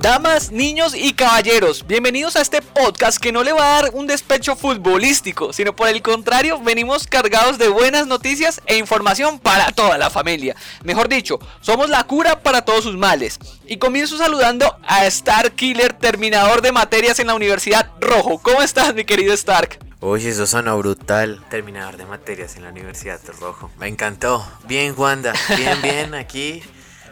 Damas, niños y caballeros, bienvenidos a este podcast que no le va a dar un despecho futbolístico, sino por el contrario, venimos cargados de buenas noticias e información para toda la familia. Mejor dicho, somos la cura para todos sus males. Y comienzo saludando a Star Killer, terminador de materias en la Universidad Rojo. ¿Cómo estás, mi querido Stark? Uy, eso suena brutal. Terminador de materias en la Universidad Rojo. Me encantó. Bien, Wanda. Bien, bien. Aquí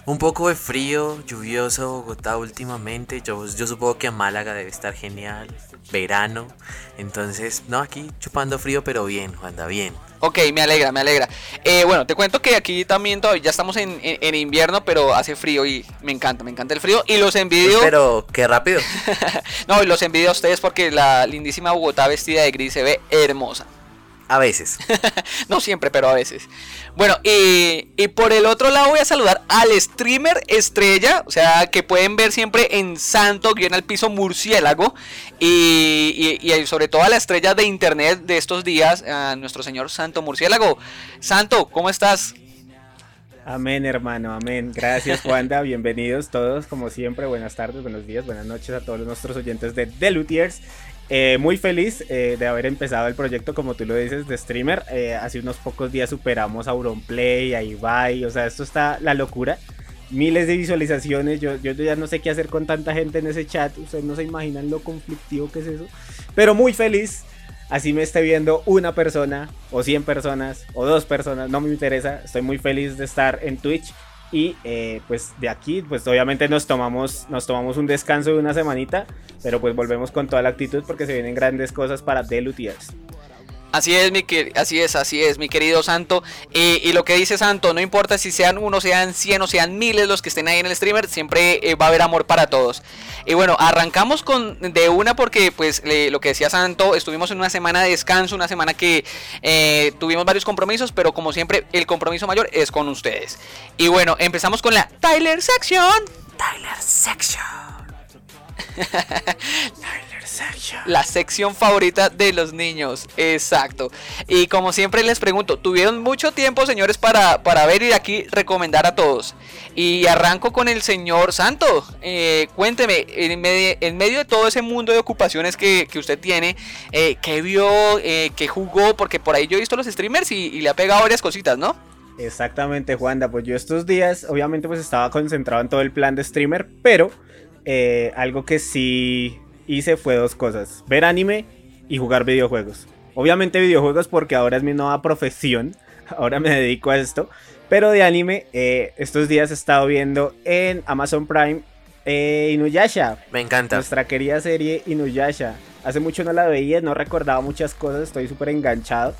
un poco de frío, lluvioso Bogotá últimamente. Yo, yo supongo que a Málaga debe estar genial. Verano. Entonces, no, aquí chupando frío, pero bien, Wanda, bien. Ok, me alegra, me alegra. Eh, bueno, te cuento que aquí también todavía ya estamos en, invierno, pero hace frío y me encanta, me encanta el frío. Y los envidio. pero qué rápido. no, y los envidio a ustedes porque la lindísima Bogotá vestida de gris se ve hermosa. A veces. no siempre, pero a veces. Bueno, y, por el otro lado voy a saludar al streamer estrella, o sea, que pueden ver siempre en Santo, guion al piso murciélago, y, y, sobre todo a la estrella de internet de estos días, a nuestro señor Santo Murciélago. Santo, ¿cómo estás? Amén, hermano, amén. Gracias, Juanda. Bienvenidos todos, como siempre. Buenas tardes, buenos días, buenas noches a todos nuestros oyentes de The Lutiers. Eh, muy feliz eh, de haber empezado el proyecto, como tú lo dices, de streamer. Eh, hace unos pocos días superamos a Auronplay, a Ibai, o sea, esto está la locura. Miles de visualizaciones, yo, yo ya no sé qué hacer con tanta gente en ese chat, ustedes no se imaginan lo conflictivo que es eso. Pero muy feliz, así me esté viendo una persona, o 100 personas, o dos personas, no me interesa, estoy muy feliz de estar en Twitch y eh, pues de aquí, pues obviamente nos tomamos, nos tomamos un descanso de una semanita, pero pues volvemos con toda la actitud porque se vienen grandes cosas para The Así es, mi, así es, así es, mi querido Santo. y lo que dice Santo, no importa si sean uno, sean cien o sean miles los que estén ahí en el streamer, siempre eh, va a haber amor para todos. Y bueno, arrancamos con de una porque, pues, lo que decía Santo, estuvimos en una semana de descanso, una semana que eh, tuvimos varios compromisos, pero como siempre, el compromiso mayor es con ustedes. Y bueno, empezamos con la Tyler Section. Tyler Section. La sección favorita de los niños. Exacto. Y como siempre les pregunto, ¿tuvieron mucho tiempo, señores, para, para ver y de aquí recomendar a todos? Y arranco con el señor Santo. Eh, cuénteme, en, medio, de todo ese mundo de ocupaciones que, usted tiene, eh, ¿qué vio, eh, qué jugó? Porque por ahí yo he visto los streamers y, y le ha pegado varias cositas, ¿no? Exactamente, Juanda. Pues yo estos días, obviamente, pues estaba concentrado en todo el plan de streamer, pero algo que sí hice fue dos cosas, ver anime y jugar videojuegos. Obviamente videojuegos porque ahora es mi nueva profesión, ahora me dedico a esto, pero de anime eh, estos días he estado viendo en Amazon Prime eh, Inuyasha. Me encanta. Nuestra querida serie Inuyasha. Hace mucho no la veía, no recordaba muchas cosas, estoy súper enganchado.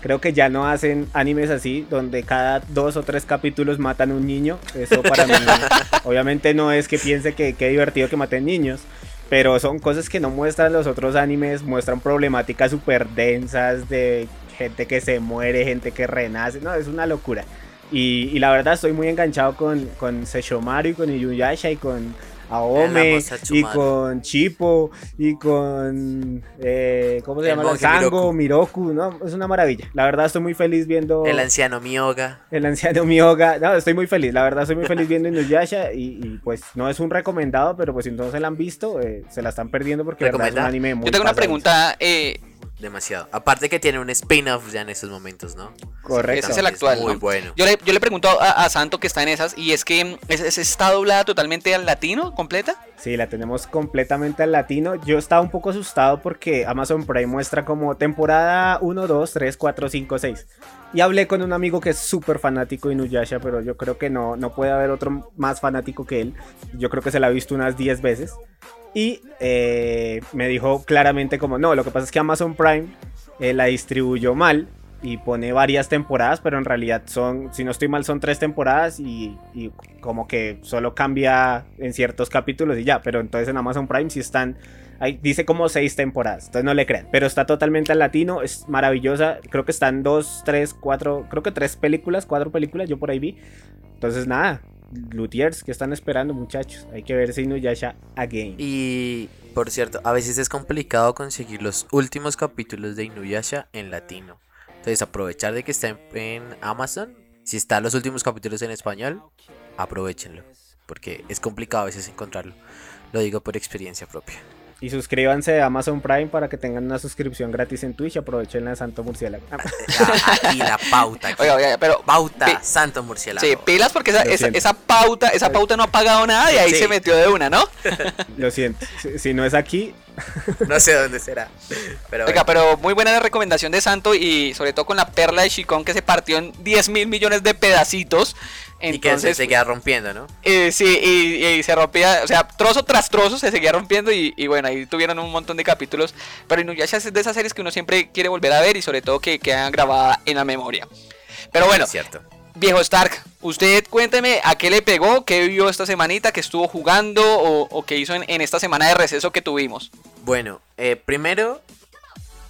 Creo que ya no hacen animes así, donde cada dos o tres capítulos matan un niño. Eso para mí, obviamente no es que piense que qué divertido que maten niños, pero son cosas que no muestran los otros animes, muestran problemáticas súper densas de gente que se muere, gente que renace, no, es una locura. Y, la verdad estoy muy enganchado con, con Seshomaru y con Inuyasha y con Aome y con Chipo y con eh, ¿cómo se llama? Sango, Miroku. no, es una maravilla. La verdad estoy muy feliz viendo el anciano Miyoga. El anciano Miyoga. No, estoy muy feliz, la verdad estoy muy feliz viendo Inuyasha y, y pues no es un recomendado, pero pues si no se la han visto, eh, se la están perdiendo porque es un anime muy Yo tengo una pregunta eh, demasiado. Aparte que tiene un spin-off ya en estos momentos, ¿no? Correcto. Ese es el actual. Muy bueno. Yo le, yo le pregunto a, Santo que está en esas y es que ¿es, está doblada totalmente al latino, completa. Sí, la tenemos completamente al latino. Yo estaba un poco asustado porque Amazon Prime muestra como temporada 1, 2, 3, 4, 5, 6. Y hablé con un amigo que es súper fanático de Inuyasha, pero yo creo que no, no puede haber otro más fanático que él. Yo creo que se la ha visto unas 10 veces. Y eh, me dijo claramente como, no, lo que pasa es que Amazon Prime eh, la distribuyó mal y pone varias temporadas, pero en realidad son, si no estoy mal, son tres temporadas y, como que solo cambia en ciertos capítulos y ya, pero entonces en Amazon Prime sí están, dice como seis temporadas, entonces no le crean, pero está totalmente al latino, es maravillosa, creo que están dos, tres, cuatro, creo que tres películas, cuatro películas, yo por ahí vi, entonces nada, Lutiers, que están esperando, muchachos? Hay que ver si Inuyasha again. Y por cierto, a veces es complicado conseguir los últimos capítulos de Inuyasha en latino. Entonces, aprovechar de que está en, Amazon. Si están los últimos capítulos en español, aprovechenlo. porque es complicado a veces encontrarlo. Lo digo por experiencia propia. Y suscríbanse a Amazon Prime para que tengan una suscripción gratis en Twitch. Aprovechen la Santo Murciélago. Ah, y la pauta. aquí. Oiga, oiga, pero pauta, pi- Santo Murciélago. Sí, pilas porque esa, esa, pauta, esa pauta no ha pagado nada y ahí Sí. se metió de una, ¿no? Lo siento. Si, si no es aquí, No sé dónde será. Pero Oiga, bueno. pero muy buena la recomendación de Santo y sobre todo con la perla de Chicón que se partió en 10 mil millones de pedacitos. Y que se seguía rompiendo, ¿no? sí, y, y se rompía, o sea, trozo tras trozo se seguía rompiendo y, y bueno, ahí tuvieron un montón de capítulos. Pero Inuyasha es de esas series que uno siempre quiere volver a ver y sobre todo que quedan grabadas en la memoria. Pero bueno, Es cierto. viejo Stark, usted cuénteme a qué le pegó, qué vio esta semanita, qué estuvo jugando o, o qué hizo en, en esta semana de receso que tuvimos. Bueno, eh, primero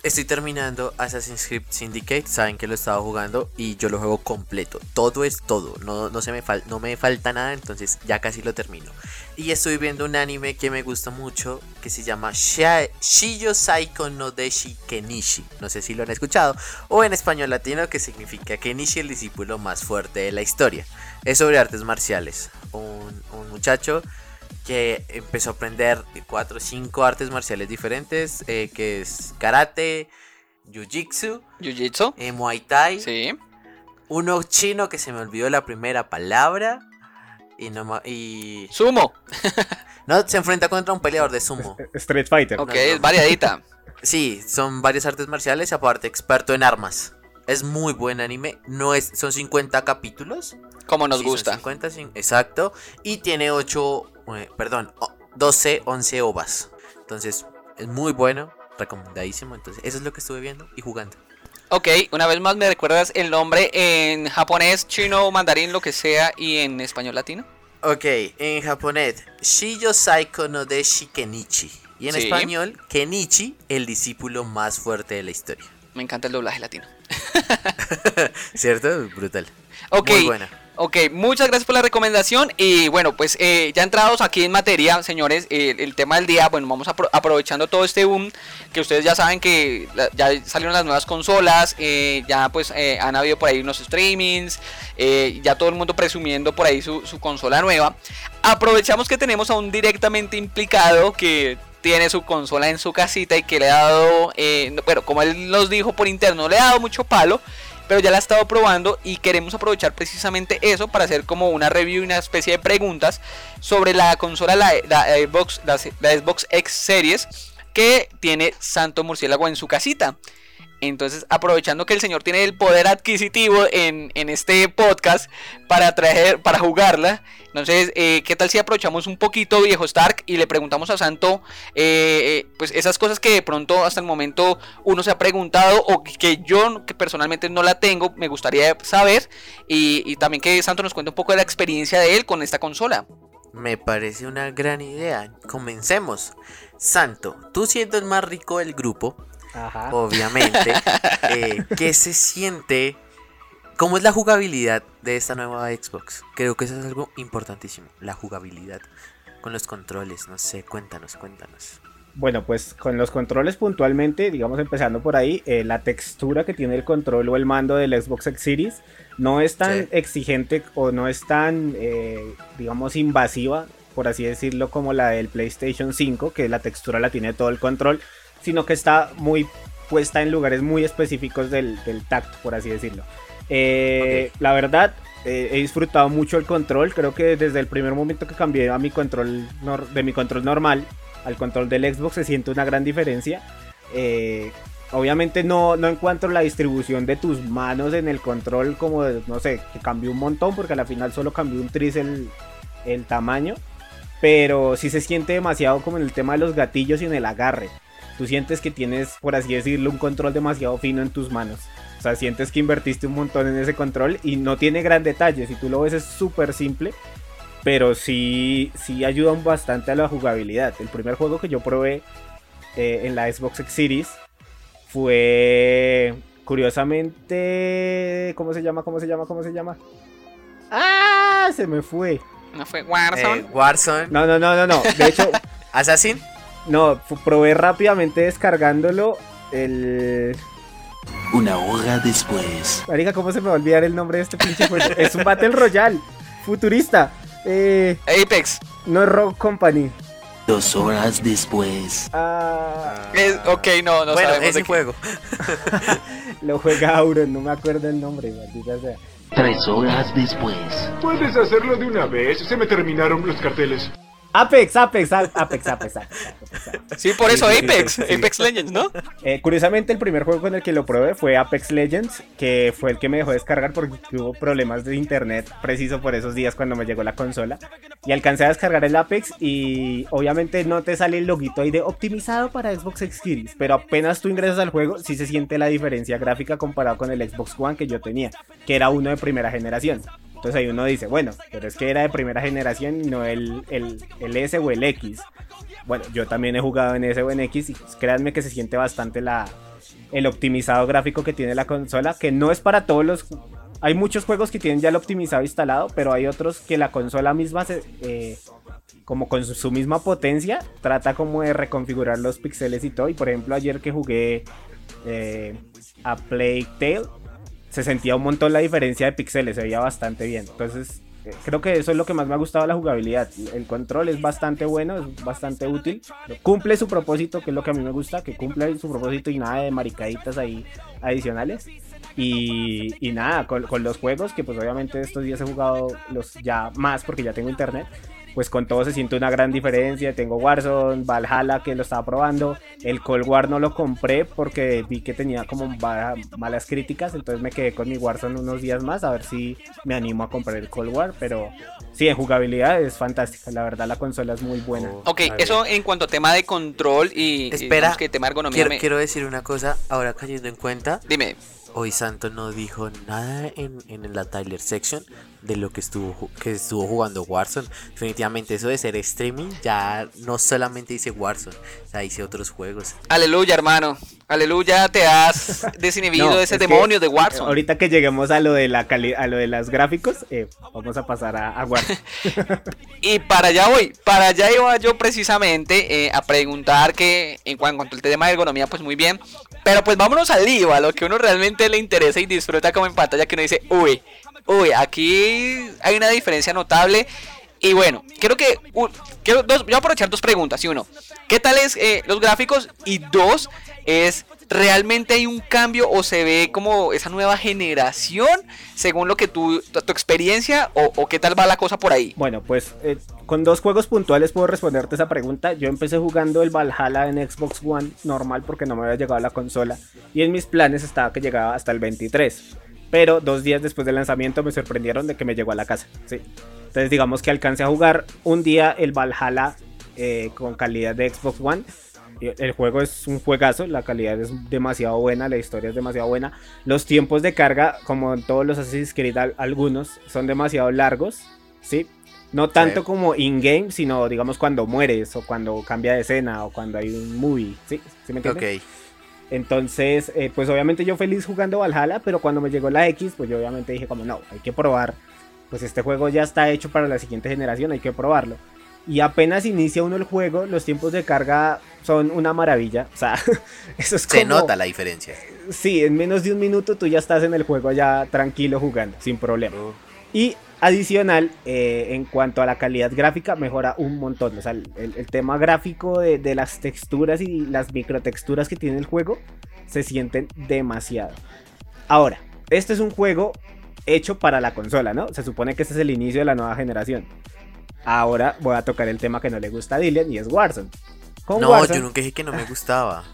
estoy terminando Assassin's Creed Syndicate. Saben que lo estaba jugando y yo lo juego completo. Todo es todo. No, no, se me, fal- no me falta nada, entonces ya casi lo termino. Y estoy viendo un anime que me gusta mucho que se llama Shiyo Saiko no Deshi Kenishi. No sé si lo han escuchado. O en español latino que significa Kenishi el discípulo más fuerte de la historia. Es sobre artes marciales. Un, un muchacho que empezó a aprender 4 o 5 artes marciales diferentes, eh, que es karate, jiu-jitsu, Jiu-Jitsu. eh, muay thai, Sí. uno chino que se me olvidó la primera palabra y no y Sumo. no se enfrenta contra un peleador de sumo. Street Fighter. Ok, no. es variadita. Sí, son varias artes marciales, aparte experto en armas. Es muy buen anime, no es son 50 capítulos. Como nos Sí, gusta. 50, cin- exacto. Y tiene 8, perdón, o- 12, 11 ovas. Entonces, es muy bueno, recomendadísimo. Entonces, eso es lo que estuve viendo y jugando. Ok, una vez más me recuerdas el nombre en japonés, chino, mandarín, lo que sea, y en español latino. Ok, en japonés, Shiyo Saiko no Deshi Kenichi. Y en Sí. español, Kenichi, el discípulo más fuerte de la historia. Me encanta el doblaje latino. ¿Cierto? Brutal. Ok, Muy buena. Ok, muchas gracias por la recomendación. Y bueno, pues eh, ya entrados aquí en materia, señores, eh, el tema del día, bueno, vamos apro- aprovechando todo este boom, que ustedes ya saben que ya salieron las nuevas consolas, eh, ya pues eh, han habido por ahí unos streamings, ya todo el mundo presumiendo por ahí su, consola nueva. Aprovechamos que tenemos a un directamente implicado que tiene su consola en su casita y que le ha dado, no- bueno, como él nos dijo por interno, le ha dado mucho palo, pero ya la ha estado probando y queremos aprovechar precisamente eso para hacer como una review una especie de preguntas sobre la consola, la, Xbox, la Xbox X Series, que tiene Santo Murciélago en su casita. Entonces, aprovechando que el señor tiene el poder adquisitivo en, en este podcast para traer, para jugarla. Entonces, eh, ¿qué tal si aprovechamos un poquito, viejo Stark, y le preguntamos a Santo, eh, eh, pues esas cosas que de pronto hasta el momento uno se ha preguntado o que yo que personalmente no la tengo, me gustaría saber, y, y también que Santo nos cuente un poco de la experiencia de él con esta consola. Me parece una gran idea. Comencemos. Santo, tú siendo el más rico del grupo, Ajá. obviamente, eh, ¿qué se siente? ¿Cómo es la jugabilidad de esta nueva Xbox? Creo que eso es algo importantísimo, la jugabilidad con los controles, no sé, cuéntanos, cuéntanos. Bueno, pues con los controles puntualmente, digamos empezando por ahí, eh, la textura que tiene el control o el mando del Xbox X Series no es tan Sí. exigente o no es tan, eh, digamos, invasiva, por así decirlo, como la del PlayStation 5, que la textura la tiene todo el control, sino que está muy puesta en lugares muy específicos del, del tacto, por así decirlo. Eh, La verdad, eh, he disfrutado mucho el control. Creo que desde el primer momento que cambié a mi control de mi control normal al control del Xbox se siente una gran diferencia. Eh, obviamente no, no encuentro la distribución de tus manos en el control como, de- no sé, que cambió un montón porque a la final solo cambió un tris el, el tamaño. Pero sí se siente demasiado como en el tema de los gatillos y en el agarre. Tú sientes que tienes, por así decirlo, un control demasiado fino en tus manos. O sea, sientes que invertiste un montón en ese control y no tiene gran detalle. Si tú lo ves es súper simple, pero sí, sí ayudan bastante a la jugabilidad. El primer juego que yo probé eh, en la Xbox X Series fue, curiosamente, ¿cómo se llama? ¿Cómo se llama? ¿Cómo se llama? ¡Ah! Se me fue. ¿No fue Warzone? Eh, Warzone, No, no, no, no, no. De hecho, Assassin, no, probé rápidamente descargándolo el... Una hora después. Marica, ¿cómo se me va a olvidar el nombre de este pinche juego? es un Battle Royale futurista. Eh, Apex. no es Rock Company. Dos horas después. Ah, Es- ok, no, no bueno, sabemos ese de qué. juego. lo juega Auron, no me acuerdo el nombre, maldita sea. Tres horas después. Puedes hacerlo de una vez, se me terminaron los carteles. Apex, Apex, Apex, Apex. Sí, por eso Apex. Apex Legends, ¿no? Eh, curiosamente, el primer juego con el que lo probé fue Apex Legends, que fue el que me dejó descargar porque hubo problemas de internet preciso por esos días cuando me llegó la consola. Y alcancé a descargar el Apex y obviamente no te sale el loguito ahí de optimizado para Xbox X Series, pero apenas tú ingresas al juego sí se siente la diferencia gráfica comparado con el Xbox One que yo tenía, que era uno de primera generación. Entonces ahí uno dice, bueno, pero es que era de primera generación y no el, el, el S o el X. Bueno, yo también he jugado en S o en X y créanme que se siente bastante la, el optimizado gráfico que tiene la consola, que no es para todos los... Hay muchos juegos que tienen ya el optimizado instalado, pero hay otros que la consola misma, se, eh, como con su, su misma potencia, trata como de reconfigurar los píxeles y todo. Y por ejemplo, ayer que jugué eh, a Plague Tale, se sentía un montón la diferencia de píxeles, se veía bastante bien. Entonces, eh, creo que eso es lo que más me ha gustado la jugabilidad. El control es bastante bueno, es bastante útil. Cumple su propósito, que es lo que a mí me gusta, que cumple su propósito y nada de maricaditas ahí adicionales. Y, y nada, con, con los juegos, que pues obviamente estos días he jugado los ya más porque ya tengo internet. Pues con todo se siente una gran diferencia. Tengo Warzone, Valhalla que lo estaba probando. El Cold War no lo compré porque vi que tenía como malas críticas. Entonces me quedé con mi Warzone unos días más a ver si me animo a comprar el Cold War. Pero sí, en jugabilidad es fantástica. La verdad la consola es muy buena. Oh, Ok, eso en cuanto a tema de control y Espera, que tema ergonomía. Quiero, me- quiero decir una cosa, ahora cayendo en cuenta, Dime, hoy Santo no dijo nada en, en la Tyler section de lo que estuvo que estuvo jugando Warzone. Definitivamente eso de ser streaming ya no solamente dice Warzone, ya dice otros juegos. aleluya, hermano. Aleluya, te has desinhibido No, de ese es demonio de Warzone. Ahorita que lleguemos a lo de la cali- a lo de los gráficos, eh, vamos a pasar a, a Warzone. Y para allá voy, para allá iba yo precisamente eh, a preguntar que en cuanto al tema de ergonomía, pues muy bien. Pero pues vámonos al lío, a lo que uno realmente le interesa y disfruta como en pantalla, que uno dice, uy, uy, aquí hay una diferencia notable. Y bueno, creo que quiero dos, voy a aprovechar dos preguntas. Y uno, ¿qué tal es eh, los gráficos? Y dos, es ¿realmente hay un cambio o se ve como esa nueva generación según lo que tu, tu experiencia o, o qué tal va la cosa por ahí? Bueno, pues eh, con dos juegos puntuales puedo responderte esa pregunta. Yo empecé jugando el Valhalla en Xbox One normal porque no me había llegado a la consola. Y en mis planes estaba que llegaba hasta el 23. Pero dos días después del lanzamiento me sorprendieron de que me llegó a la casa. ¿sí? Entonces digamos que alcancé a jugar un día el Valhalla eh, con calidad de Xbox One. Y El juego es un juegazo, la calidad es demasiado buena, la historia es demasiado buena. Los tiempos de carga, como en todos los Assassin's Creed, al- algunos son demasiado largos, ¿sí? No tanto Sí. como in-game, sino digamos cuando mueres o cuando cambia de escena o cuando hay un movie, ¿sí? ¿Sí me entiendes? Ok, Entonces, eh, pues obviamente yo feliz jugando Valhalla, pero cuando me llegó la X, pues yo obviamente dije como no, hay que probar. Pues este juego ya está hecho para la siguiente generación, hay que probarlo. Y apenas inicia uno el juego, los tiempos de carga son una maravilla. O sea, eso es se como... nota la diferencia. Sí, en menos de un minuto tú ya estás en el juego ya tranquilo jugando, sin problema. Y adicional, eh, en cuanto a la calidad gráfica, mejora un montón. O sea, el tema gráfico de, de las texturas y las microtexturas que tiene el juego se sienten demasiado. Ahora, este es un juego hecho para la consola, ¿no? Se supone que este es el inicio de la nueva generación. Ahora voy a tocar el tema que no le gusta a Dylan y es Warzone. Con No, Warzone, yo nunca dije que no me gustaba,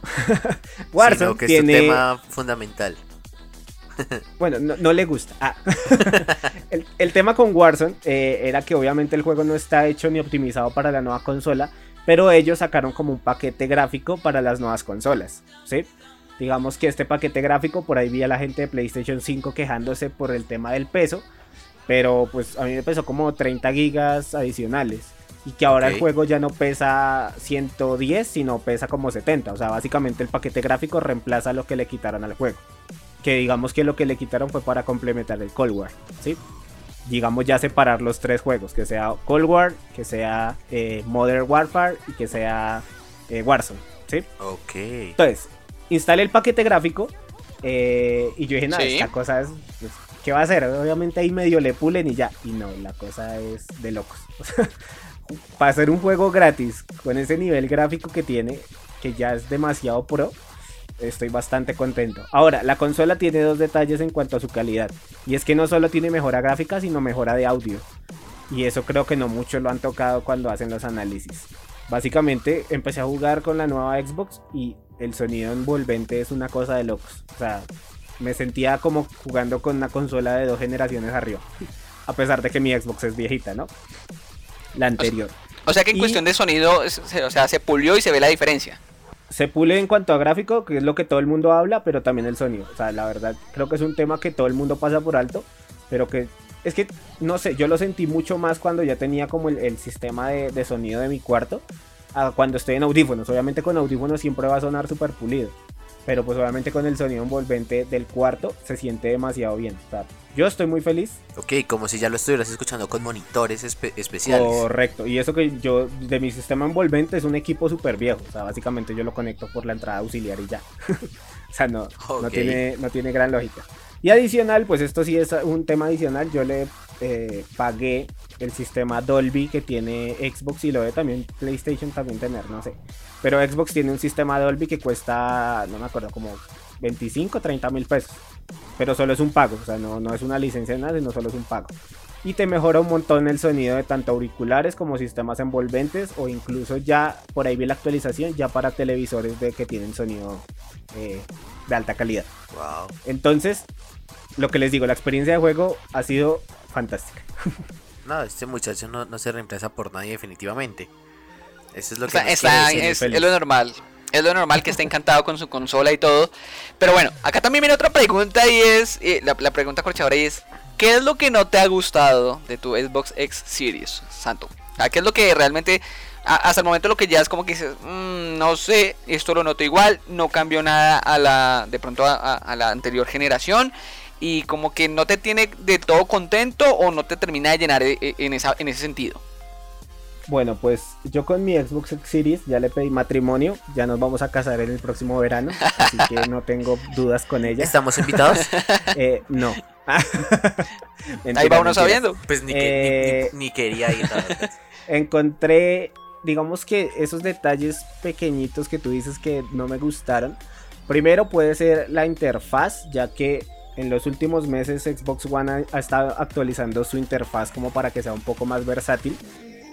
Warzone sino que tiene... es un tema fundamental. Bueno, no, no le gusta. Ah. el, el tema con Warzone eh, era que obviamente el juego no está hecho ni optimizado para la nueva consola, pero ellos sacaron como un paquete gráfico para las nuevas consolas, ¿sí? Digamos que este paquete gráfico, por ahí vi a la gente de PlayStation 5 quejándose por el tema del peso, pero pues a mí me pesó como 30 gigas adicionales. Y que ahora el juego ya no pesa 110, sino pesa como 70. O sea, básicamente el paquete gráfico reemplaza lo que le quitaron al juego que digamos que lo que le quitaron fue para complementar el Cold War, ¿sí? Digamos ya separar los tres juegos, que sea Cold War, que sea eh, Modern Warfare y que sea eh, Warzone, ¿sí? Ok. Entonces, instalé el paquete gráfico eh, y yo dije, nada, Sí. esta cosa es, es ¿qué va a hacer? Obviamente ahí medio le pulen y ya. Y no, la cosa es de locos. para hacer un juego gratis con ese nivel gráfico que tiene, que ya es demasiado pro, estoy bastante contento. Ahora, la consola tiene dos detalles en cuanto a su calidad. Y es que no solo tiene mejora gráfica, sino mejora de audio. Y eso creo que no muchos lo han tocado cuando hacen los análisis. Básicamente empecé a jugar con la nueva Xbox y el sonido envolvente es una cosa de locos. O sea, me sentía como jugando con una consola de dos generaciones arriba. A pesar de que mi Xbox es viejita, ¿no? La anterior. O sea que en Y- cuestión de sonido, o sea, se pulió y se ve la diferencia. Se pule en cuanto a gráfico, que es lo que todo el mundo habla, pero también el sonido. O sea, la verdad, creo que es un tema que todo el mundo pasa por alto, pero que es que, no sé, yo lo sentí mucho más cuando ya tenía como el, el sistema de, de sonido de mi cuarto, a cuando estoy en audífonos. Obviamente con audífonos siempre va a sonar súper pulido, pero pues obviamente con el sonido envolvente del cuarto se siente demasiado bien. O sea, yo estoy muy feliz, Ok, como si ya lo estuvieras escuchando con monitores espe- especiales. Correcto. Y eso que yo, de mi sistema envolvente, es un equipo súper viejo. O sea, básicamente yo lo conecto por la entrada auxiliar y ya. o sea, no, no, Ok. tiene, no tiene gran lógica. Y adicional, pues esto sí es un tema adicional. Yo le eh, pagué el sistema Dolby que tiene Xbox y lo debe también PlayStation también tener, no sé. Pero Xbox tiene un sistema Dolby que cuesta, no me acuerdo, como 25, 30 mil pesos. Pero solo es un pago, o sea, no, no es una licencia de nada, sino solo es un pago. Y te mejora un montón el sonido de tanto auriculares como sistemas envolventes o incluso ya, por ahí vi la actualización, ya para televisores de que tienen sonido eh, de alta calidad. Wow. Entonces, lo que les digo, la experiencia de juego ha sido fantástica. No, este muchacho no, no se reemplaza por nadie definitivamente. Eso es lo que Está, nos está- es, es lo normal. Es lo normal que esté encantado con su consola y todo. Pero bueno, acá también viene otra pregunta y es, eh, la, la pregunta corchadora y es, ¿qué es lo que no te ha gustado de tu Xbox X Series, Santo? ¿Qué es lo que realmente, a- hasta el momento lo que ya es como que dices, "Mm, no sé, esto lo noto igual, no cambió nada a la, de pronto a, a- a la anterior generación? Y como que no te tiene de todo contento o no te termina de llenar en, esa, en ese sentido. Bueno, pues yo con mi Xbox X Series ya le pedí matrimonio, ya nos vamos a casar en el próximo verano, así que no tengo dudas con ella. ¿Estamos invitados? Eh, no. Mentira, Ahí va uno mentira. sabiendo. Pues ni, que- ni- Eh, ni- ni quería ir. encontré, digamos que esos detalles pequeñitos que tú dices que no me gustaron. Primero puede ser la interfaz, ya que en los últimos meses Xbox One ha, ha estado actualizando su interfaz como para que sea un poco más versátil.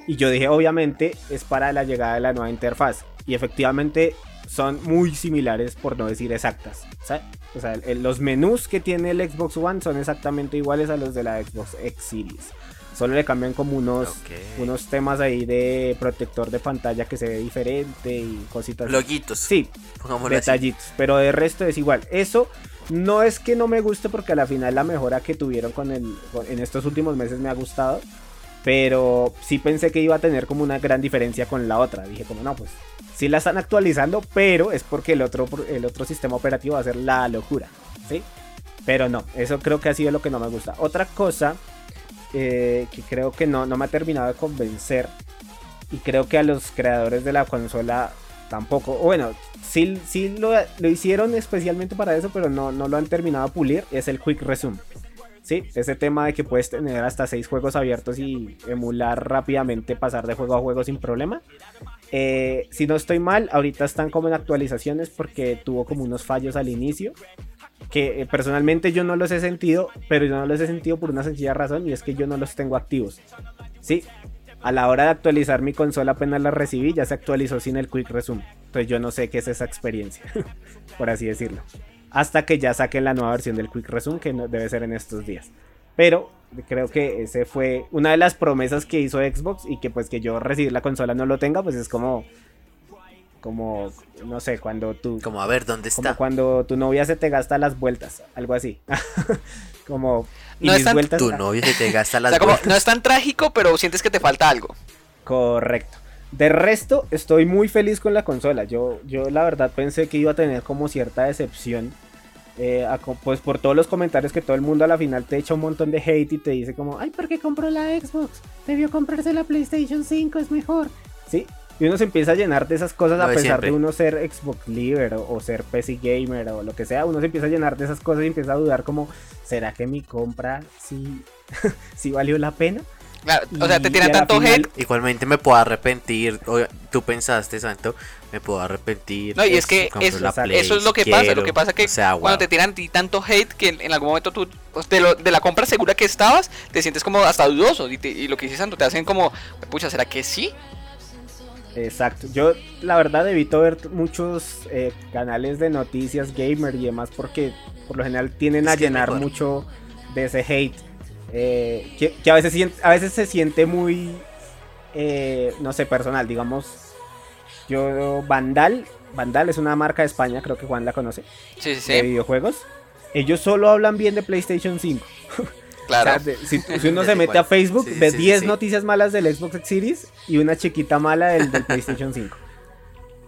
Y yo dije, obviamente es para la llegada de la nueva interfaz. Y efectivamente son muy similares, por no decir exactas. ¿sabes? O sea, el- los menús que tiene el Xbox One son exactamente iguales a los de la Xbox X Series. Solo le cambian como unos, unos temas ahí de protector de pantalla que se ve diferente y cositas. Loguitos. Sí, pongámoslo así. detallitos, pero de resto es igual. Eso no es que no me guste porque a la final la mejora que tuvieron con el con- en estos últimos meses me ha gustado, pero sí pensé que iba a tener como una gran diferencia con la otra. Dije como no, pues sí la están actualizando, pero es porque el otro el otro sistema operativo va a ser la locura, ¿sí? Pero no, eso creo que ha sido lo que no me gusta. Otra cosa eh, que creo que no, no me ha terminado de convencer y creo que a los creadores de la consola tampoco. Bueno, sí, sí lo, lo hicieron especialmente para eso, pero no, no lo han terminado de pulir. Es el Quick Resume. Sí, ese tema de que puedes tener hasta seis juegos abiertos y emular rápidamente, pasar de juego a juego sin problema. Eh, si no estoy mal, ahorita están como en actualizaciones porque tuvo como unos fallos al inicio. Que eh, personalmente yo no los he sentido, pero yo no los he sentido por una sencilla razón y es que yo no los tengo activos. Sí, a la hora de actualizar mi consola apenas la recibí, ya se actualizó sin el Quick Resume. Entonces yo no sé qué es esa experiencia, por así decirlo. Hasta que ya saquen la nueva versión del Quick Resume, que no- debe ser en estos días. Pero creo que ese fue una de las promesas que hizo Xbox y que pues que yo recibir la consola no lo tenga, pues es como... Como, no sé, cuando tú... Como a ver, ¿dónde Como está? cuando tu novia se te gasta las vueltas, algo así. como... y No es tan- vueltas- Tu novio se te gasta O las sea, como, vueltas. no es tan trágico, pero sientes que te falta algo. Correcto. De resto, estoy muy feliz con la consola. Yo, yo la verdad pensé que iba a tener como cierta decepción. Eh, pues por todos los comentarios que todo el mundo a la final te echa un montón de hate y te dice como, ay, ¿por qué compró la Xbox? Debió comprarse la PlayStation 5, es mejor. Sí, Y uno se empieza a llenar de esas cosas a pesar siempre. de uno ser Xbox Liver o, o ser PC Gamer o lo que sea. Uno se empieza a llenar de esas cosas y empieza a dudar como, ¿será que mi compra sí, sí valió la pena? Claro, o sea, te tiran tanto final- hate. Igualmente me puedo arrepentir. o- Tú pensaste, Santo, me puedo arrepentir. No, y es que compro eso, la exacto. Play eso es lo que pasa. Lo que pasa que O sea, cuando te tiran a ti tanto hate que en, en algún momento tú, pues, de, lo- de la compra segura que estabas, te sientes como hasta dudoso. Y, te- y lo que dices, Santo, te hacen como, pucha, ¿será que sí? Exacto. Yo, la verdad, evito ver muchos eh, canales de noticias gamer y demás porque por lo general tienden Es a que es llenar mejor. mucho de ese hate. Eh, que, que a, veces, a veces se siente muy, eh, no sé, personal. Digamos, yo, Vandal. Vandal es una marca de España, creo que Juan la conoce, Sí, sí, de videojuegos. Ellos solo hablan bien de PlayStation 5. Claro. O sea, de- si, si uno se mete a Facebook, Sí, sí, ve sí, 10 sí. noticias malas del Xbox Series y una chiquita mala del, del PlayStation 5.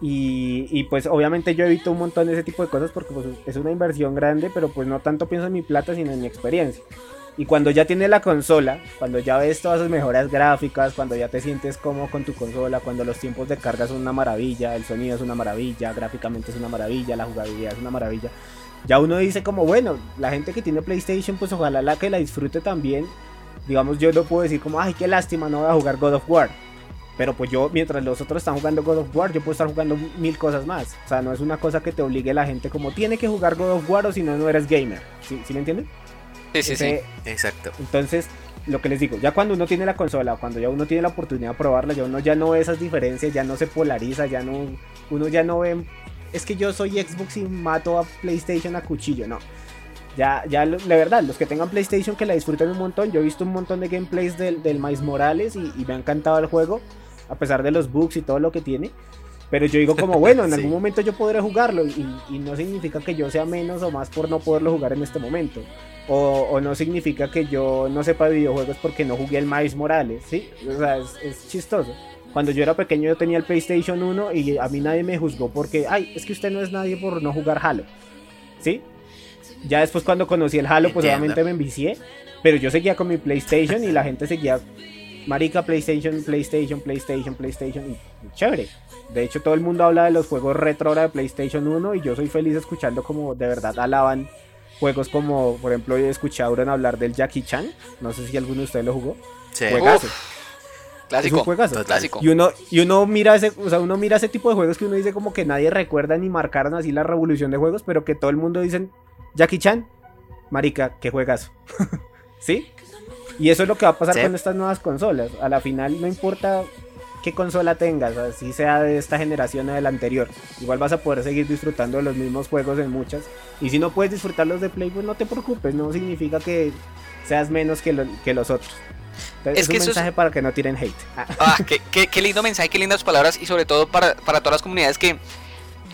Y, y, pues obviamente yo evito un montón de ese tipo de cosas porque pues, es una inversión grande, pero pues no tanto pienso en mi plata, sino en mi experiencia. Y cuando ya tienes la consola, cuando ya ves todas esas mejoras gráficas, cuando ya te sientes cómodo con tu consola, cuando los tiempos de carga son una maravilla, el sonido es una maravilla, gráficamente es una maravilla, la jugabilidad es una maravilla, ya uno dice como, bueno, la gente que tiene PlayStation, pues ojalá la que la disfrute también. Digamos, yo no puedo decir como, ay, qué lástima, no voy a jugar God of War. Pero pues yo, mientras los otros están jugando God of War, yo puedo estar jugando mil cosas más. O sea, no es una cosa que te obligue la gente como, tiene que jugar God of War o si no, no eres gamer. ¿Sí, ¿Sí me entienden? Sí, sí, sí. Exacto. entonces, lo que les digo, ya cuando uno tiene la consola, cuando ya uno tiene la oportunidad de probarla, ya uno ya no ve esas diferencias, ya no se polariza, ya no, uno ya no ve, es que yo soy Xbox y mato a PlayStation a cuchillo, no. Ya, ya, la verdad, los que tengan PlayStation que la disfruten un montón, yo he visto un montón de gameplays del, del Miles Morales y, y me ha encantado el juego, a pesar de los bugs y todo lo que tiene. Pero yo digo como, bueno, en Sí. algún momento yo podré jugarlo y, y no significa que yo sea menos o más por no poderlo jugar en este momento. O, o no significa que yo no sepa de videojuegos porque no jugué el Miles Morales, ¿sí? O sea, es, es chistoso. Cuando yo era pequeño yo tenía el PlayStation 1 y a mí nadie me juzgó porque, ay, es que usted no es nadie por no jugar Halo, ¿sí? Ya después cuando conocí el Halo, pues obviamente me envicié, pero yo seguía con mi PlayStation y la gente seguía, marica, PlayStation, PlayStation, PlayStation, PlayStation, y, y chévere. De hecho, todo el mundo habla de los juegos retro ahora de PlayStation 1 y yo soy feliz escuchando como de verdad alaban juegos como, por ejemplo, hoy escuché a Auron hablar del Jackie Chan. No sé si alguno de ustedes lo jugó. Sí. Juegazo. Clásico. Es un juegazo. Clásico. Y uno, y uno mira ese, o sea, uno mira ese tipo de juegos que uno dice como que nadie recuerda ni marcaron así la revolución de juegos, pero que todo el mundo dicen Jackie Chan, marica, qué juegazo. ¿Sí? Y eso es lo que va a pasar Sí. con estas nuevas consolas. A la final no importa qué consola tengas, así sea de esta generación o de la anterior. Igual vas a poder seguir disfrutando de los mismos juegos en muchas. Y si no puedes disfrutarlos de Play, pues no te preocupes, no significa que seas menos que, lo- que los otros. Entonces, Es es, que un es- mensaje para que no tiren hate. Ah. Ah, qué, qué- qué lindo mensaje, qué lindas palabras y sobre todo para, para todas las comunidades que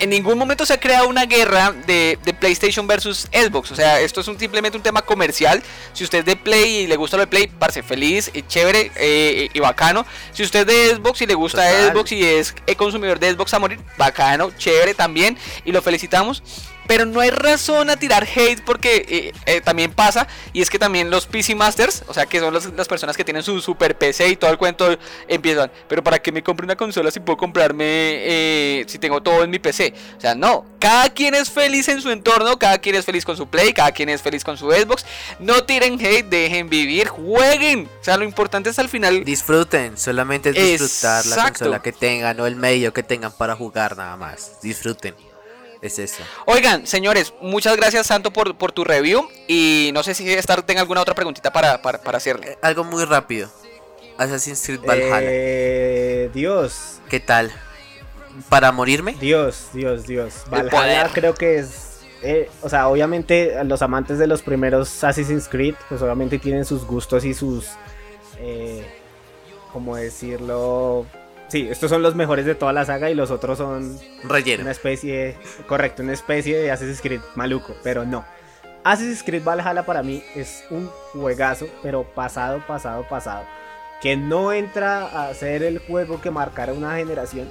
en ningún momento se ha creado una guerra de, de PlayStation versus Xbox. O sea, esto es un, simplemente un tema comercial. Si usted es de Play y le gusta lo de Play, parce, feliz, y chévere eh, y bacano. Si usted es de Xbox y le gusta Total. Xbox y es eh, consumidor de Xbox a morir, bacano, chévere también. Y lo felicitamos. Pero no hay razón a tirar hate porque eh, eh, también pasa. Y es que también los PC Masters, o sea, que son los- las personas que tienen su super PC y todo el cuento, empiezan. Pero ¿para qué me compre una consola si puedo comprarme, eh, si tengo todo en mi PC? O sea, no. Cada quien es feliz en su entorno, cada quien es feliz con su Play, cada quien es feliz con su Xbox. No tiren hate, dejen vivir, jueguen. O sea, lo importante es al final. Disfruten, solamente es disfrutar la consola que tengan o el medio que tengan para jugar nada más. Disfruten. Es eso. Oigan, señores, muchas gracias Santo por, por tu review. Y no sé si Star tenga alguna otra preguntita para, para, para hacerle. Eh, Algo muy rápido. Assassin's Creed Valhalla. Eh, Dios, ¿Qué tal? ¿Para morirme? Dios, Dios, Dios. Valhalla creo que es. eh, o sea, obviamente los amantes de los primeros Assassin's Creed, pues obviamente tienen sus gustos y sus. Eh, ¿Cómo decirlo? Sí, estos son los mejores de toda la saga y los otros son Relleno. una especie. Correcto, una especie de Assassin's Creed maluco, pero no. Assassin's Creed Valhalla para mí es un juegazo, pero pasado, pasado, pasado. Que no entra a ser el juego que marcara una generación,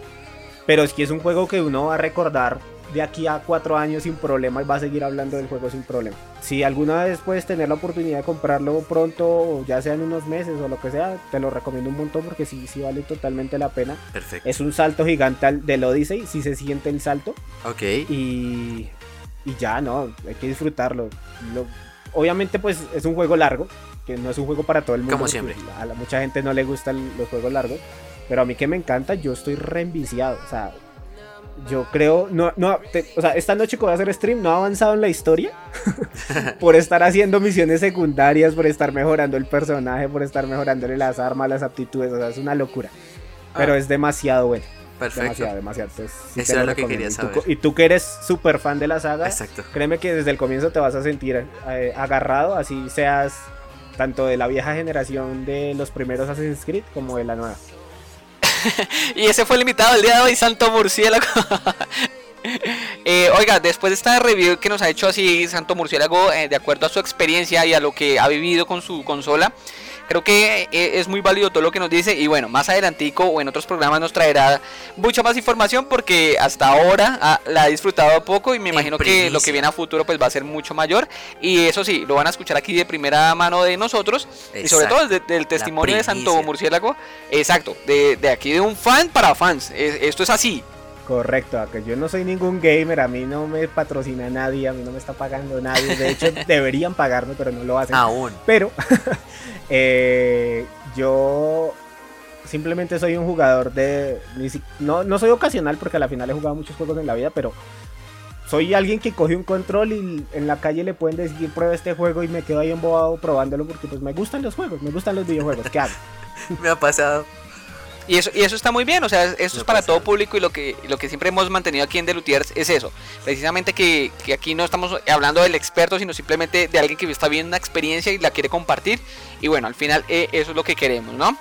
pero es que es un juego que uno va a recordar de aquí a cuatro años sin problema y va a seguir hablando del juego sin problema. Si alguna vez puedes tener la oportunidad de comprarlo pronto, o ya sea en unos meses o lo que sea, te lo recomiendo un montón porque sí, sí vale totalmente la pena. Perfecto. Es un salto gigante al del Odyssey, si se siente el salto. Ok. Y, y ya, no, hay que disfrutarlo. Lo- obviamente, pues es un juego largo, que no es un juego para todo el mundo. Como siempre. A la, mucha gente no le gustan los juegos largos, pero a mí que me encanta, yo estoy reenviciado. O sea, yo creo, no, no, te- o sea, esta noche que voy a hacer stream no he avanzado en la historia por estar haciendo misiones secundarias, por estar mejorando el personaje, por estar mejorándole las armas, las aptitudes, o sea, es una locura. Pero Ah. es demasiado bueno. Perfecto. Demasiado, demasiado. Entonces, sí Eso era lo que quería Y tú- saber. Y tú, que eres súper fan de la saga, Exacto. créeme que desde el comienzo te vas a sentir eh, agarrado, así seas tanto de la vieja generación de los primeros Assassin's Creed como de la nueva. Y ese fue el invitado del día de hoy, Santo Murciélago. Eh, oiga, después de esta review que nos ha hecho así Santo Murciélago, eh, de acuerdo a su experiencia y a lo que ha vivido con su consola, creo que eh, es muy válido todo lo que nos dice. Y bueno, más adelantico o en otros programas nos traerá mucha más información porque hasta ahora ah, la ha disfrutado poco y me imagino que lo que viene a futuro pues va a ser mucho mayor. Y eso sí, lo van a escuchar aquí de primera mano de nosotros y sobre todo desde del testimonio de Santo. Murciélago. Exacto, de, de aquí de un fan para fans. Es- esto es así. Correcto, que yo no soy ningún gamer, a mí no me patrocina nadie, a mí no me está pagando nadie. De hecho, deberían pagarme, pero no lo hacen. Aún. Pero eh, yo simplemente soy un jugador de... no, no soy ocasional porque a la final he jugado muchos juegos en la vida, pero soy alguien que coge un control y en la calle le pueden decir prueba este juego y me quedo ahí embobado probándolo porque pues me gustan los juegos, me gustan los videojuegos. ¿Qué hago? Me ha pasado. Y eso, y eso está muy bien, o sea, esto es para todo público y lo que, lo que siempre hemos mantenido aquí en Delutiers es eso. Precisamente que, que aquí no estamos hablando del experto, sino simplemente de alguien que está viendo una experiencia y la quiere compartir. Y bueno, al final eh, eso es lo que queremos, ¿no?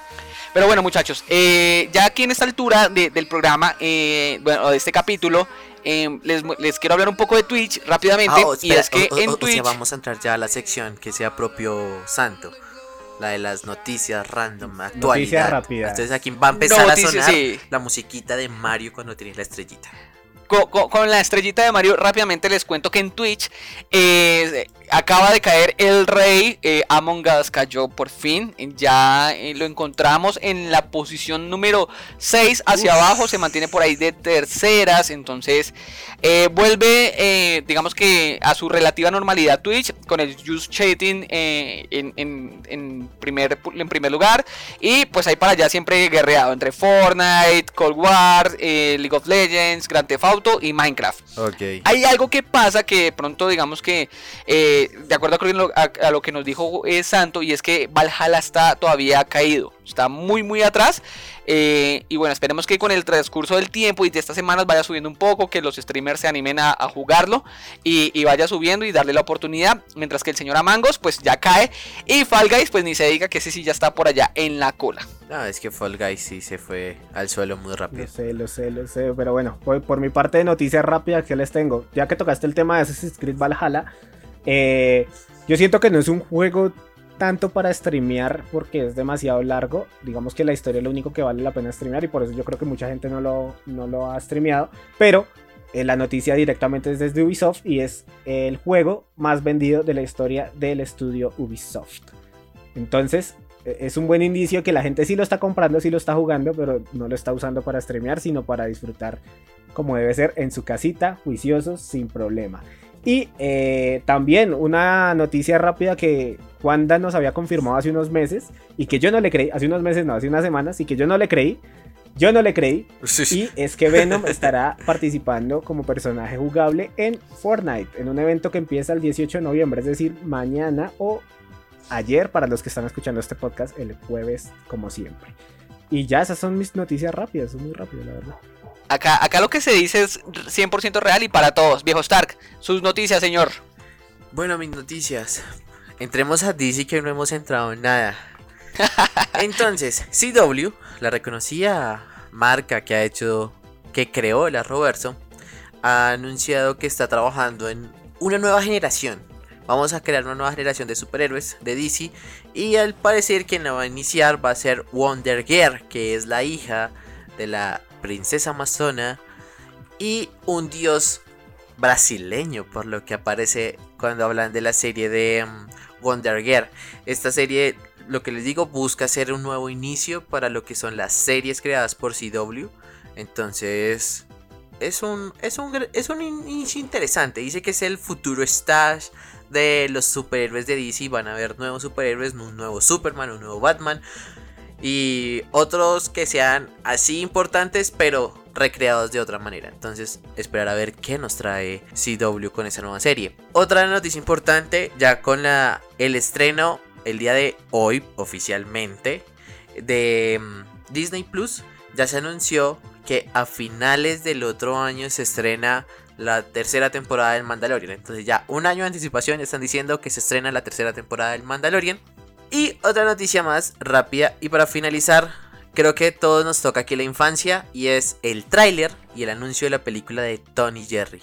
Pero bueno, muchachos, eh, ya aquí en esta altura de- del programa, eh, bueno, de este capítulo, eh, les, les quiero hablar un poco de Twitch rápidamente. Ah, oh, y es que en o sea, Twitch... vamos a entrar ya a la sección que sea propio santo. La de las noticias random, actualidad. rápidas. Entonces aquí va a empezar Noticias, a sonar sí. la musiquita de Mario cuando tienes la estrellita. Co- co- Con, la estrellita de Mario, rápidamente les cuento que en Twitch eh, acaba de caer el rey. eh, Among Us cayó por fin. Ya eh, lo encontramos en la posición número 6 hacia abajo. Se mantiene por ahí de terceras. Entonces eh, vuelve, eh, digamos que a su relativa normalidad Twitch. Con el Just Chatting en, en- en primer, en primer lugar. Y pues ahí para allá siempre guerreado entre Fortnite, Cold War, League of Legends, Grand Theft Auto y Minecraft. Hay algo que pasa que de pronto digamos que, eh, de acuerdo a lo, a- a lo que nos dijo eh, Santo, y es que Valhalla está todavía caído, está muy muy atrás. eh, y bueno, esperemos que con el transcurso del tiempo y de estas semanas vaya subiendo un poco, que los streamers se animen a, a jugarlo y, y vaya subiendo y darle la oportunidad. Mientras que el señor Amangos pues ya cae y Fall Guys pues ni se diga que ese sí ya está por allá en la cola. No, es que Fall Guys sí se fue al suelo muy rápido. Lo sé, lo sé, lo sé, pero bueno, por, por mi parte de noticias rápidas que les tengo, ya que tocaste el tema de Assassin's Creed Valhalla, eh, yo siento que no es un juego tanto para streamear porque es demasiado largo, digamos que la historia es lo único que vale la pena streamear y por eso yo creo que mucha gente no lo, no lo ha streameado, pero eh, la noticia directamente es desde Ubisoft y es el juego más vendido de la historia del estudio Ubisoft. Entonces, eh, es un buen indicio que la gente sí lo está comprando, sí lo está jugando, pero no lo está usando para streamear, sino para disfrutar como debe ser en su casita, juiciosos, sin problema. Y eh, también una noticia rápida que Wanda nos había confirmado hace unos meses y que yo no le creí, hace unos meses no, hace unas semanas y que yo no le creí, yo no le creí y es que Venom estará participando como personaje jugable en Fortnite, en un evento que empieza el 18 de noviembre, es decir, mañana o ayer para los que están escuchando este podcast, el jueves como siempre. Y ya esas son mis noticias rápidas, son muy rápidas, la verdad. Acá, acá lo que se dice es 100% real y para todos. Viejo Stark, sus noticias, señor. Bueno, mis noticias. Entremos a DC que no hemos entrado en nada. Entonces, CW, la reconocida marca que ha hecho, que creó el Arroverso, ha anunciado que está trabajando en una nueva generación. Vamos a crear una nueva generación de superhéroes de DC y al parecer quien la va a iniciar va a ser Wonder Girl, que es la hija de la princesa amazona y un dios brasileño, por lo que aparece cuando hablan de la serie de mm, Wonder Girl. Esta serie, lo que les digo, busca hacer un nuevo inicio para lo que son las series creadas por CW. Entonces, es un, es un, es un inicio interesante. Dice que es el futuro Stash de los superhéroes de DC. Van a haber nuevos superhéroes, un nuevo Superman, un nuevo Batman. Y otros que sean así importantes, pero recreados de otra manera. Entonces, esperar a ver qué nos trae CW con esa nueva serie. Otra noticia importante, ya con la, el estreno el día de hoy, oficialmente, de mm, Disney Plus, ya se anunció que a finales del otro año se estrena la tercera temporada del Mandalorian. Entonces ya un año de anticipación están diciendo que se estrena la tercera temporada del Mandalorian. Y otra noticia más rápida y para finalizar, creo que todos nos toca aquí la infancia y es el tráiler y el anuncio de la película de Tony Jerry.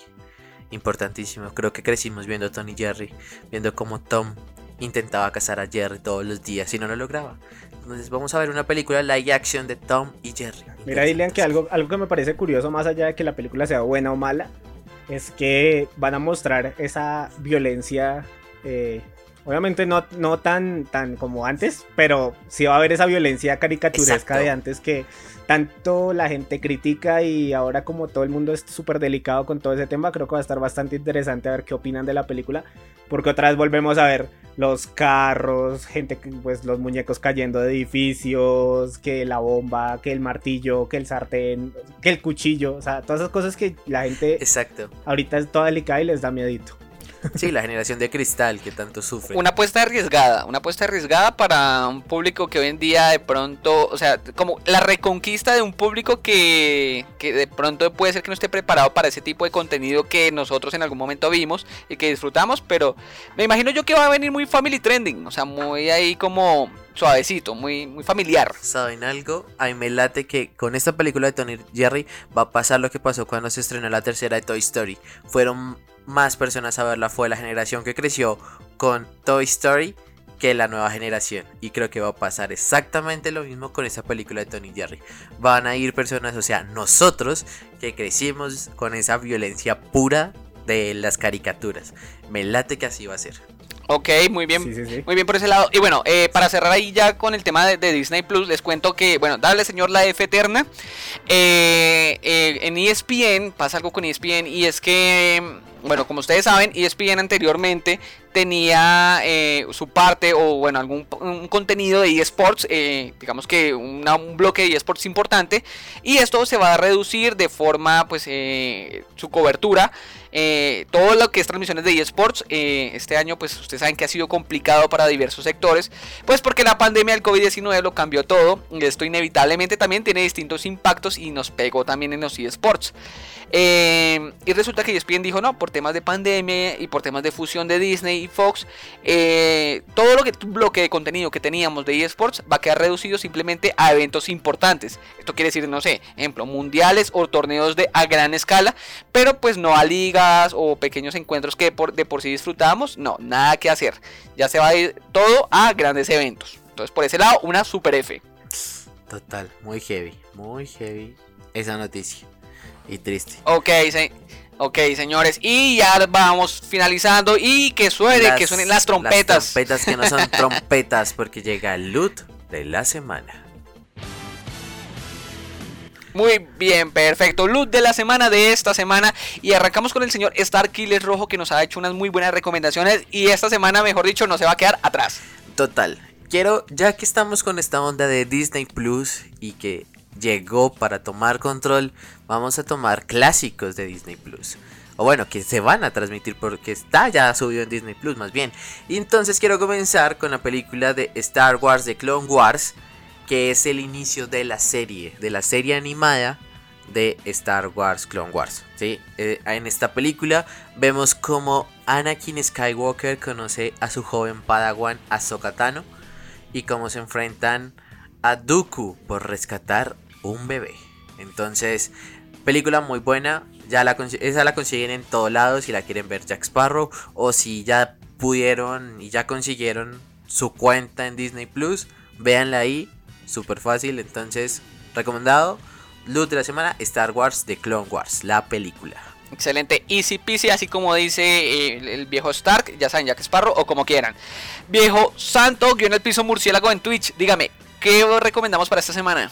Importantísimo, creo que crecimos viendo a Tony Jerry, viendo cómo Tom intentaba cazar a Jerry todos los días y no lo lograba. Entonces vamos a ver una película live action de Tom y Jerry. Mira, Dilian, que algo, algo que me parece curioso, más allá de que la película sea buena o mala, es que van a mostrar esa violencia. eh, obviamente no, no tan, tan como antes, pero sí va a haber esa violencia caricaturesca Exacto. de antes que tanto la gente critica y ahora como todo el mundo es súper delicado con todo ese tema, creo que va a estar bastante interesante a ver qué opinan de la película, porque otra vez volvemos a ver los carros, gente, pues los muñecos cayendo de edificios, que la bomba, que el martillo, que el sartén, que el cuchillo, o sea, todas esas cosas que la gente Exacto. ahorita es toda delicada y les da miedito. Sí, la generación de cristal que tanto sufre. Una apuesta arriesgada, una apuesta arriesgada para un público que hoy en día de pronto, o sea, como la reconquista de un público que, que de pronto puede ser que no esté preparado para ese tipo de contenido que nosotros en algún momento vimos y que disfrutamos, pero me imagino yo que va a venir muy family trending, o sea, muy ahí como suavecito, muy, muy familiar. ¿Saben algo? A mí me late que con esta película de Tony Jerry va a pasar lo que pasó cuando se estrenó la tercera de Toy Story. Fueron más personas a verla, fue la generación que creció con Toy Story que la nueva generación. Y creo que va a pasar exactamente lo mismo con esa película de Tony Jerry. Van a ir personas, o sea, nosotros que crecimos con esa violencia pura de las caricaturas. Me late que así va a ser. Ok, muy bien. Sí, sí, sí. Muy bien por ese lado. Y bueno, eh, para cerrar ahí ya con el tema de, de Disney Plus, les cuento que, bueno, dale señor la F eterna. Eh, eh, en ESPN pasa algo con ESPN y es que, bueno, como ustedes saben, ESPN anteriormente tenía eh, su parte o, bueno, algún contenido de eSports, eh, digamos que una- un bloque de eSports importante. Y esto se va a reducir de forma, pues, eh, su cobertura. Todo lo que es transmisiones de eSports este año pues ustedes saben que ha sido complicado para diversos sectores pues porque la pandemia del COVID-19 lo cambió todo y esto inevitablemente también tiene distintos impactos y nos pegó también en los eSports y resulta que ESPN dijo no por temas de pandemia y por temas de fusión de Disney y Fox eh, todo lo que bloque de contenido que teníamos de eSports va a quedar reducido simplemente a eventos importantes esto quiere decir no sé ejemplo mundiales o torneos de a gran escala pero pues no a ligas o pequeños encuentros que por, de por sí disfrutábamos, no, nada que hacer. Ya se va a ir todo a grandes eventos. Entonces, por ese lado, una super F. Total, muy heavy, muy heavy esa noticia. Y triste. Ok, se- ok, señores, y ya vamos finalizando y que suene, que suenen las trompetas. Las trompetas que no son trompetas porque llega el loot de la semana. Muy bien, perfecto. Loot de la semana de esta semana. Y arrancamos con el señor Star Killer Rojo que nos ha hecho unas muy buenas recomendaciones. Y esta semana, mejor dicho, no se va a quedar atrás. Total, quiero, ya que estamos con esta onda de Disney Plus y que llegó para tomar control, vamos a tomar clásicos de Disney Plus. O bueno, que se van a transmitir porque está ya subido en Disney Plus más bien. Y entonces quiero comenzar con la película de Star Wars de Clone Wars, que es el inicio de la serie, de la serie animada de Star Wars Clone Wars. ¿sí? Eh, en esta película vemos como Anakin Skywalker conoce a su joven padawan Ahsoka Tano y cómo se enfrentan a Dooku por rescatar un bebé. Entonces, película muy buena. Ya la, esa la consiguen en todos lados si la quieren ver Jack Sparrow o si ya pudieron y ya consiguieron su cuenta en Disney Plus, véanla ahí, súper fácil. Entonces, recomendado. Loot de la semana, Star Wars de Clone Wars, la película. Excelente, easy peasy, así como dice eh, el, viejo Stark, ya saben, Jack Sparrow o como quieran. Viejo Santo, guion el piso murciélago en Twitch, dígame, ¿qué os recomendamos para esta semana?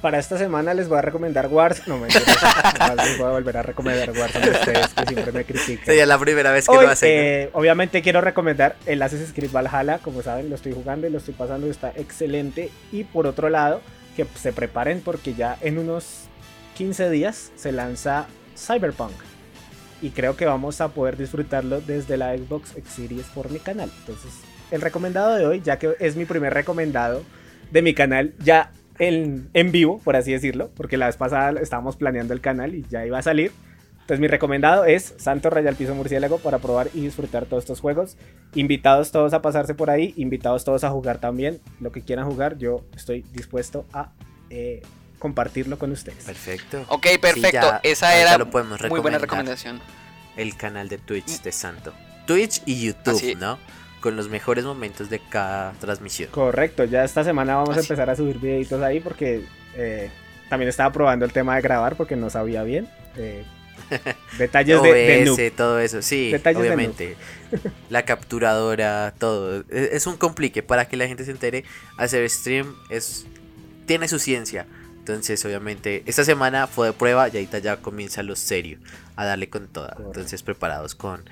Para esta semana les voy a recomendar Wars. No me les voy a volver a recomendar Wars a ustedes que siempre me critican. Sería la primera vez que Hoy, lo hacen. eh, obviamente quiero recomendar el Assassin's Creed Valhalla, como saben lo estoy jugando y lo estoy pasando, está excelente. Y por otro lado, que se preparen porque ya en unos 15 días se lanza Cyberpunk. Y creo que vamos a poder disfrutarlo desde la Xbox X Series por mi canal. Entonces, el recomendado de hoy, ya que es mi primer recomendado de mi canal, ya en, en vivo, por así decirlo, porque la vez pasada estábamos planeando el canal y ya iba a salir. Entonces mi recomendado es Santo Raya al Piso Murciélago para probar y disfrutar todos estos juegos. Invitados todos a pasarse por ahí, invitados todos a jugar también. Lo que quieran jugar, yo estoy dispuesto a eh, compartirlo con ustedes. Perfecto. Ok, perfecto, ya- esa era lo podemos muy buena recomendar. recomendación. El canal de Twitch de Santo. Twitch y YouTube, Así- ¿no? Con los mejores momentos de cada transmisión. Correcto, ya esta semana vamos a Así. empezar a subir videitos ahí porque eh, también estaba probando el tema de grabar porque no sabía bien. eh, detalles de, de noob. OBS, todo eso, sí, Detalles de obviamente. La capturadora, todo. Es, es un complique para que la gente se entere. Hacer stream es tiene su ciencia. Entonces, obviamente, esta semana fue de prueba y ahorita ya comienza lo serio. A darle con toda. Entonces, preparados con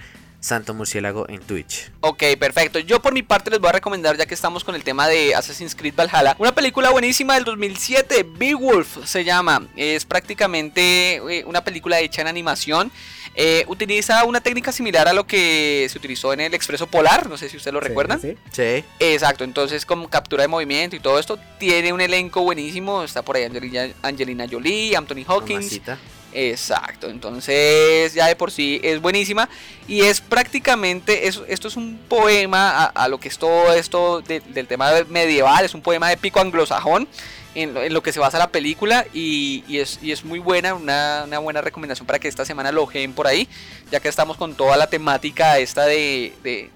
Santo Murciélago en Twitch. Ok, perfecto. Yo por mi parte les voy a recomendar, ya que estamos con el tema de Assassin's Creed Valhalla, una película buenísima del 2007, Beowulf se llama. Es prácticamente eh, una película hecha en animación. Eh, utiliza una técnica similar a lo que se utilizó en el Expreso Polar, no sé si ustedes lo Sí, recuerdan. sí. Sí. Exacto, entonces como captura de movimiento y todo esto, tiene un elenco buenísimo. Está por ahí Angelina, Angelina Jolie, Anthony Hawkins. Mamacita. Exacto, entonces ya de por sí es buenísima y es prácticamente, es- esto es un poema a, lo que es todo esto de- del tema medieval, es un poema épico anglosajón en, lo- que se basa la película y, es, y es muy buena, una, buena recomendación para que esta semana lo ojeen por ahí, ya que estamos con toda la temática esta de, de,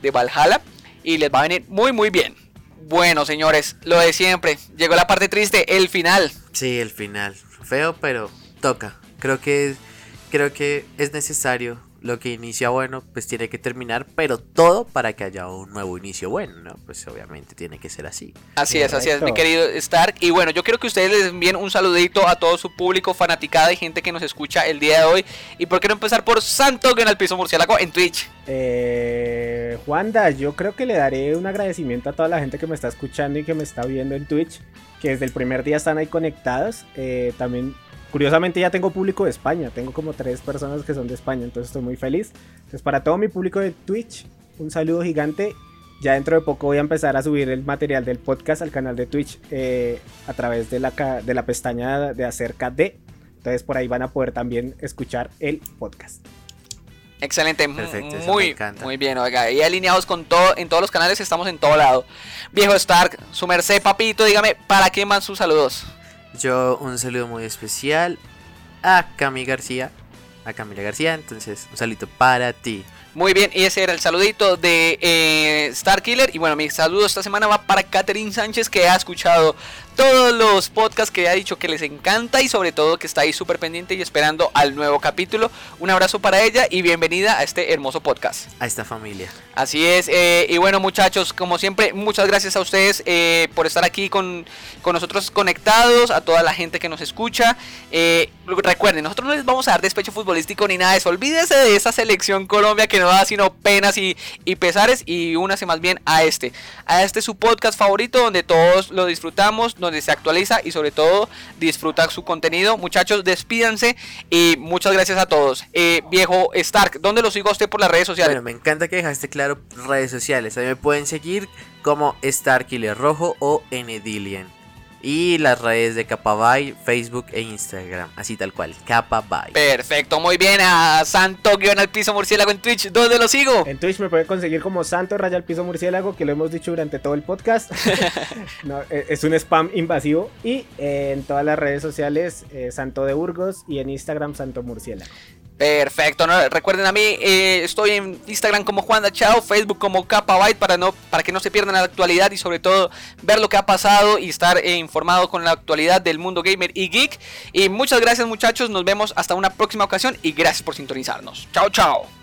de Valhalla y les va a venir muy muy bien. Bueno señores, lo de siempre, llegó la parte triste, el final. Sí, el final. Feo, pero toca. Creo que creo que es necesario. Lo que inicia bueno, pues tiene que terminar, pero todo para que haya un nuevo inicio bueno, ¿no? Pues obviamente tiene que ser así. Así es, así es, mi querido Stark. Y bueno, yo quiero que ustedes les envíen un saludito a todo su público, fanaticada y gente que nos escucha el día de hoy. Y por qué no empezar por Santo en el piso murciélago en Twitch. Eh, Juanda, yo creo que le daré un agradecimiento a toda la gente que me está escuchando y que me está viendo en Twitch, que desde el primer día están ahí conectados. Eh, también, curiosamente, ya tengo público de España, tengo como tres personas que son de España, entonces estoy muy feliz. Entonces, para todo mi público de Twitch, un saludo gigante. Ya dentro de poco voy a empezar a subir el material del podcast al canal de Twitch eh, a través de la, de la pestaña de acerca de. Entonces por ahí van a poder también escuchar el podcast. Excelente, Perfecto, muy, muy bien, oiga, y alineados con todo, en todos los canales estamos en todo lado. Viejo Stark, su merced, papito, dígame, ¿para qué más sus saludos? Yo un saludo muy especial a Cami García, a Camila García, entonces un saludito para ti. Muy bien, y ese era el saludito de eh, Star Killer. Y bueno, mi saludo esta semana va para Catherine Sánchez, que ha escuchado todos los podcasts que ha dicho que les encanta y sobre todo que está ahí súper pendiente y esperando al nuevo capítulo. Un abrazo para ella y bienvenida a este hermoso podcast. A esta familia. Así es, eh, y bueno muchachos, como siempre, muchas gracias a ustedes eh, por estar aquí con, con nosotros conectados, a toda la gente que nos escucha. Eh, recuerden, nosotros no les vamos a dar despecho futbolístico ni nada de eso, olvídense de esa selección Colombia que no da sino penas y, y pesares y únase más bien a este, a este su podcast favorito donde todos lo disfrutamos, donde se actualiza y sobre todo disfruta su contenido. Muchachos, despídanse y muchas gracias a todos. Eh, viejo Stark, ¿dónde lo sigo usted por las redes sociales? Bueno, me encanta que dejaste claro redes sociales. A mí me pueden seguir como Starkiller Rojo o Enedilian. Y las redes de Capabay, Facebook e Instagram. Así tal cual, Capabay. Perfecto, muy bien. A Santo guion al piso murciélago en Twitch. ¿Dónde lo sigo? En Twitch me pueden conseguir como Santo Raya al Piso Murciélago, que lo hemos dicho durante todo el podcast. No, eh, es un spam invasivo. Y en todas las redes sociales, eh, Santo de Burgos y en Instagram, Santo Murciélago. Perfecto, recuerden a mí, eh, estoy en Instagram como Juan Chao, Facebook como Capabyte para, no, para que no se pierdan la actualidad y sobre todo ver lo que ha pasado y estar eh, informado con la actualidad del mundo gamer y geek. Y muchas gracias muchachos, nos vemos hasta una próxima ocasión y gracias por sintonizarnos. Chao, chao.